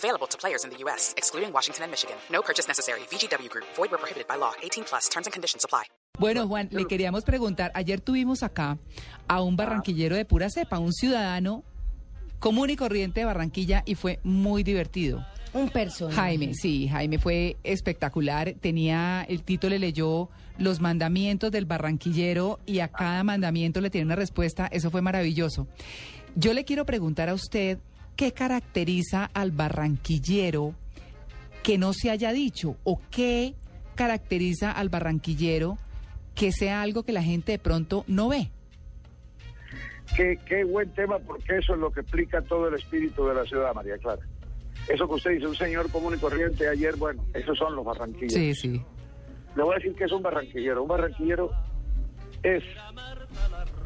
Available to players in the U.S., excluding Washington and Michigan. No purchase necessary. VGW Group. Void where prohibited by law. 18 plus. Terms and conditions apply. Bueno, Juan, le queríamos preguntar, ayer tuvimos acá a un barranquillero de pura cepa, un ciudadano común y corriente de Barranquilla y fue muy divertido. Un personaje. Jaime, sí, Jaime fue espectacular. Tenía, el Tito le leyó los mandamientos del barranquillero y a cada mandamiento le tiene una respuesta. Eso fue maravilloso. Yo le quiero preguntar a usted, ¿qué caracteriza al barranquillero que no se haya dicho? ¿O qué caracteriza al barranquillero que sea algo que la gente de pronto no ve? Qué, qué buen tema, porque eso es lo que explica todo el espíritu de la ciudad, María Clara. Eso que usted dice, un señor común y corriente ayer, bueno, esos son los barranquilleros. Sí, sí. Le voy a decir que es un barranquillero. Un barranquillero es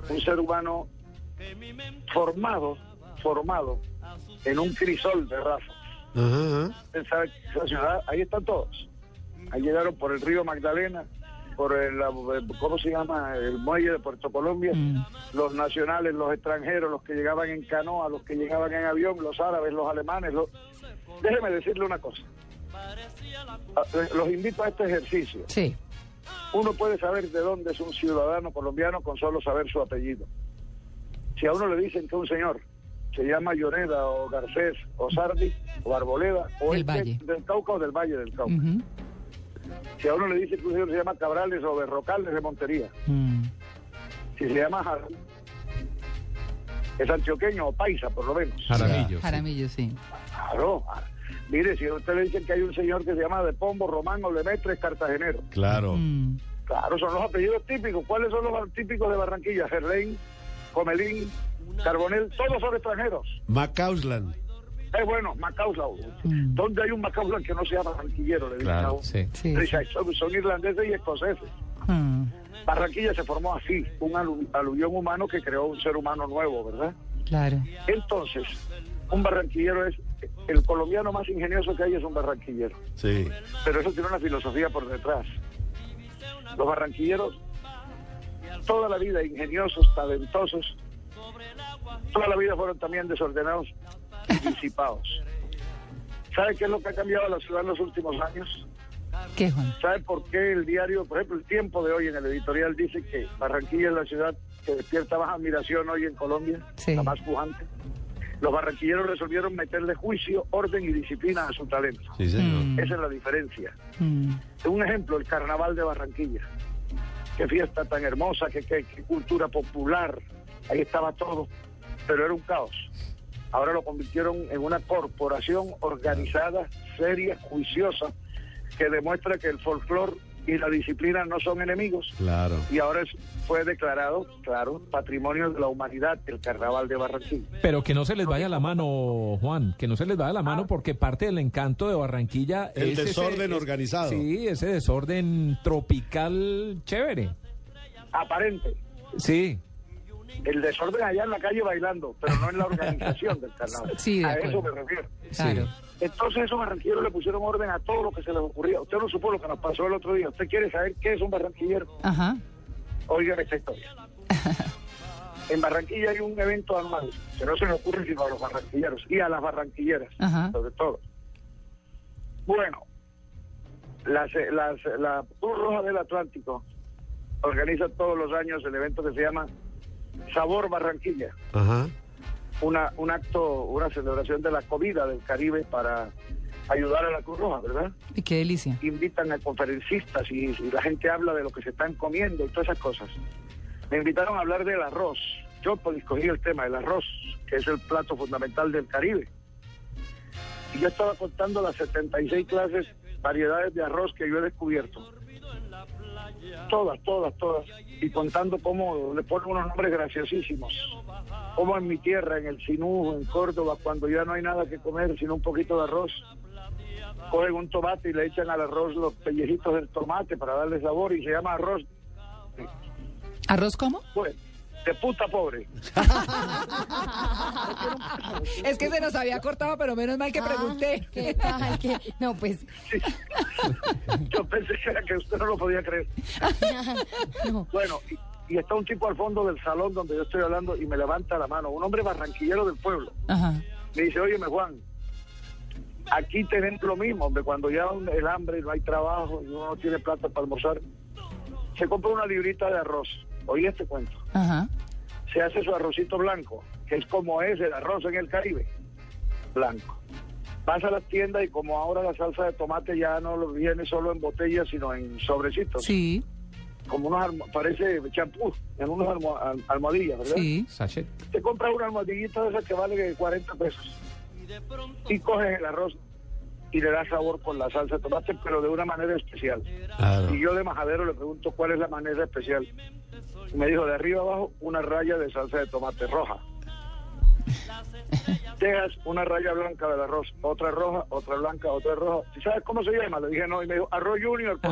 un ser humano formado, formado en un crisol de razas. Usted sabe que esa ciudad, ahí están todos. Ahí llegaron por el río Magdalena, por el, ¿cómo se llama? El muelle de Puerto Colombia, Mm. los nacionales, los extranjeros, los que llegaban en canoa, los que llegaban en avión, los árabes, los alemanes. Los... Déjeme decirle una cosa. Ah, eh, Los invito a este ejercicio. Sí. Uno puede saber de dónde es un ciudadano colombiano con solo saber su apellido. Si a uno le dicen que un señor se llama Lloreda o Garcés o Sardi o Arboleda o Del es de- Valle. del Cauca o del Valle del Cauca. Si a uno le un señor se llama Cabrales o Berrocales de Montería. Mm. Si se llama Jara, es antioqueño o paisa por lo menos. Jaramillo. sí. Jaramillo, sí. Claro. Mire, si a usted le dicen que hay un señor que se llama De Pombo, Román o Lemaitre, es cartagenero. Claro. Mm. Claro, son los apellidos típicos. ¿Cuáles son los típicos de Barranquilla? Gerlain, Comelín, Carbonel, todos son extranjeros. Macausland. Es bueno, Macauslan. Mm. ¿Dónde hay un Macauslan que no sea barranquillero? Le Claro, sí. Son, son irlandeses y escoceses. Mm. Barranquilla se formó así, un alu- aluvión humano que creó un ser humano nuevo, ¿verdad? Claro. Entonces, un barranquillero es, el colombiano más ingenioso que hay es un barranquillero. Sí. pero eso tiene una filosofía por detrás. Los barranquilleros, toda la vida ingeniosos, talentosos, toda la vida fueron también desordenados y disipados. ¿Sabe qué es lo que ha cambiado la ciudad en los últimos años? ¿Qué, Juan? ¿Sabe por qué el diario, por ejemplo, el tiempo de hoy en el editorial dice que Barranquilla es la ciudad que despierta más admiración hoy en Colombia, Sí. la más pujante? Los barranquilleros resolvieron meterle juicio, orden y disciplina a su talento. Sí, señor. Mm. Esa es la diferencia. Mm. Un ejemplo, el carnaval de Barranquilla. Qué fiesta tan hermosa, qué, qué- qué cultura popular. Ahí estaba todo, pero era un caos. Ahora lo convirtieron en una corporación organizada, seria, juiciosa, que demuestra que el folclore y la disciplina no son enemigos. Claro. Y ahora es- fue declarado, claro, patrimonio de la humanidad el carnaval de Barranquilla. Pero que no se les vaya la mano, Juan, que no se les vaya la mano porque parte del encanto de Barranquilla El es ese- desorden es- organizado. Sí, ese desorden tropical chévere. Aparente. Sí. El desorden allá en la calle bailando, pero no en la organización del carnaval. Sí, de a eso me refiero. Claro. Entonces esos barranquilleros le pusieron orden a todo lo que se les ocurría. Usted no supo lo que nos pasó el otro día. ¿Usted quiere saber qué es un barranquillero? Ajá. Oigan esta historia. En Barranquilla hay un evento anual que no se le ocurre sino a los barranquilleros y a las barranquilleras, Ajá. sobre todo. Bueno, las, las, la Cruz Roja del Atlántico organiza todos los años el evento que se llama Sabor Barranquilla Ajá. una, un acto, una celebración de la comida del Caribe para ayudar a la Cruz Roja, ¿verdad? Y qué delicia. Invitan a conferencistas y, y la gente habla de lo que se están comiendo y todas esas cosas. Me invitaron a hablar del arroz. Yo pues escogí el tema del arroz, que es el plato fundamental del Caribe. Y yo estaba contando las 76 clases, variedades de arroz que yo he descubierto. Todas, todas, todas. Y contando cómo le ponen unos nombres graciosísimos. Como en mi tierra, en el Sinú, en Córdoba, cuando ya no hay nada que comer, sino un poquito de arroz. cogen un tomate y le echan al arroz los pellejitos del tomate para darle sabor y se llama arroz ¿Arroz cómo? pues, de puta pobre. Es que se nos había cortado, pero menos mal que pregunté. Ah, ¿Qué tal? ¿Qué? No, pues, Yo pensé que era que usted no lo podía creer. no. Bueno, y, y está un tipo al fondo del salón donde yo estoy hablando y me levanta la mano, un hombre barranquillero del pueblo. Ajá. Me dice, óyeme Juan, aquí tenemos lo mismo, hombre, cuando ya el hambre y no hay trabajo y uno no tiene plata para almorzar, se compra una librita de arroz. Oí este cuento. Ajá. Se hace su arrocito blanco, que es como es el arroz en el Caribe, blanco. Vas a las tiendas y como ahora la salsa de tomate ya no lo viene solo en botellas, sino en sobrecitos. Sí, Como unos, parece champú, en unos almo- al- almohadillas, ¿verdad? sí. Sachet. te compras una almohadillita de esas que vale 40 pesos y coges el arroz y le das sabor con la salsa de tomate, pero de una manera especial. Y yo de majadero le pregunto cuál es la manera especial. Y me dijo, de arriba abajo, una raya de salsa de tomate roja. Dejas una raya blanca del arroz, otra roja, otra blanca, otra roja. ¿Y sabes cómo se llama? Le dije no, y me dijo, arroz junior.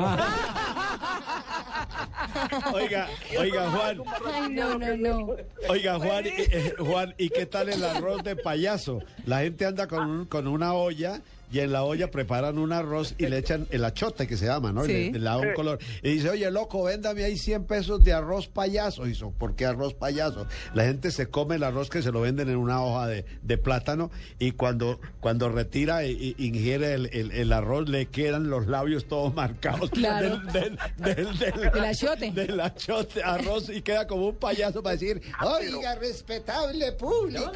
Oiga, oiga, Juan. Ay, no, no, no. Oiga, Juan, eh, Juan, ¿y qué tal el arroz de payaso? La gente anda con, un- con una olla y en la olla preparan un arroz y le echan el achote que se llama, ¿no? Y Sí. Le, le da un color. Y dice, oye, loco, véndame ahí 100 pesos de arroz payaso. Y dice, ¿por qué arroz payaso? La gente se come el arroz que se lo venden en una hoja de, de plátano y cuando, cuando retira e, e ingiere el, el- el arroz le quedan los labios todos marcados. Claro. Del, del, del, del- Del achote. Del achote, arroz y queda como un payaso para decir, oiga, respetable público.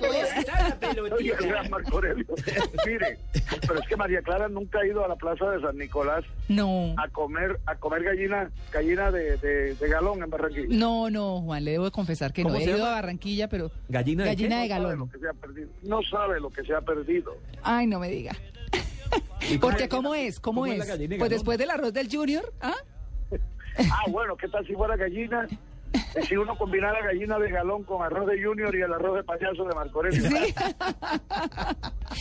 Mire, pero es que María Clara nunca ha ido a la plaza de San Nicolás No. a comer a comer gallina gallina de, de, de galón en Barranquilla. No, no, Juan, le debo de confesar que no. ¿Cómo He ido llama? a Barranquilla, pero. ¿Gallina de Gallina de No sabe lo galón. que se ha perdido. No sabe lo que se ha perdido. Ay, no me diga. Porque, ¿cómo es? ¿Cómo, ¿Cómo es es? la gallina de Pues galón? después del arroz del Junior, ¿ah? Ah, bueno, ¿qué tal si fuera gallina? Si uno combinara gallina de galón con arroz de junior y el arroz de payaso de Marco. Sí.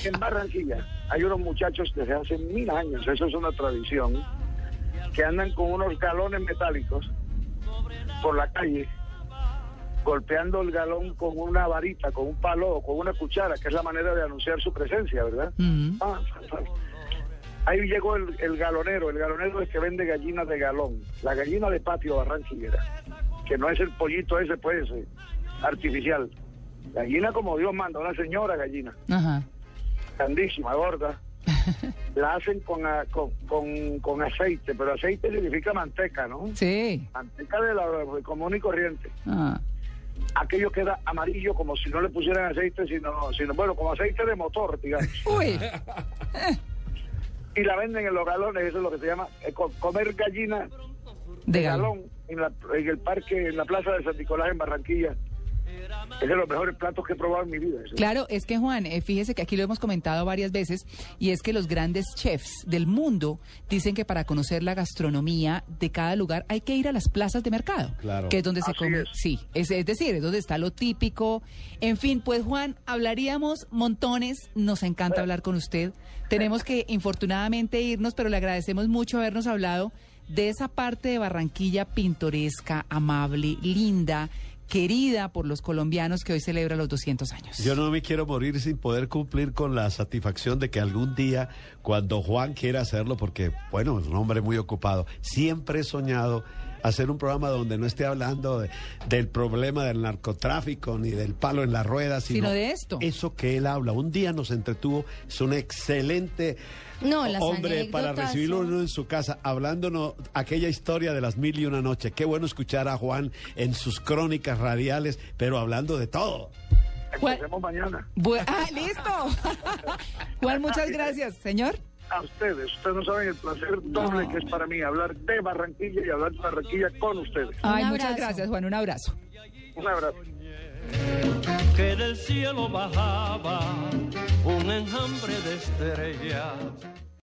En Barranquilla hay unos muchachos desde hace mil años, eso es una tradición, que andan con unos galones metálicos por la calle, golpeando el galón con una varita, con un palo o con una cuchara, que es la manera de anunciar su presencia, ¿verdad? Mm. Ah, ah, ah. Ahí llegó el, el galonero, el galonero es que vende gallinas de galón, la gallina de patio barranquillera, que no es el pollito ese, pues, eh, artificial. Gallina como Dios manda, una señora gallina Ajá. grandísima, gorda. La hacen con, a- con, con, con aceite, pero aceite significa manteca, ¿no? Sí. Manteca de la de común y corriente. Ah. Aquello queda amarillo como si no le pusieran aceite, sino, sino bueno, como aceite de motor, digamos. Uy. Y la venden en los galones, eso es lo que se llama eh, co- comer gallina De de galón. galón en, la- en el parque, en la plaza de San Nicolás en Barranquilla. Es de los mejores platos que he probado en mi vida. Claro, es que Juan, eh, fíjese que aquí lo hemos comentado varias veces y es que los grandes chefs del mundo dicen que para conocer la gastronomía de cada lugar hay que ir a las plazas de mercado, Claro. que es donde se come. es. Sí, es, es decir, es donde está lo típico. En fin, pues Juan, hablaríamos montones, nos encanta hablar con usted. Tenemos que infortunadamente irnos, pero le agradecemos mucho habernos hablado de esa parte de Barranquilla pintoresca, amable, linda, querida por los colombianos que hoy celebra los 200 años. Yo no me quiero morir sin poder cumplir con la satisfacción de que algún día, cuando Juan quiera hacerlo, porque, bueno, es un hombre muy ocupado, siempre he soñado hacer un programa donde no esté hablando de- del problema del narcotráfico ni del palo en la rueda, sino, Sino de esto. Eso que él habla. Un día nos entretuvo, es un excelente No, hombre para recibirlo son- en su casa, hablándonos aquella historia de las mil y una noche. Qué bueno escuchar a Juan en sus crónicas radiales, pero hablando de todo. Empecemos mañana. Bu- ah, listo. Juan, muchas gracias, señor. A ustedes, ustedes no saben el placer doble que es para mí hablar de Barranquilla y hablar de Barranquilla con ustedes. Ay, muchas gracias, Juan. Un abrazo. Un abrazo. que del cielo bajaba un enjambre de estrellas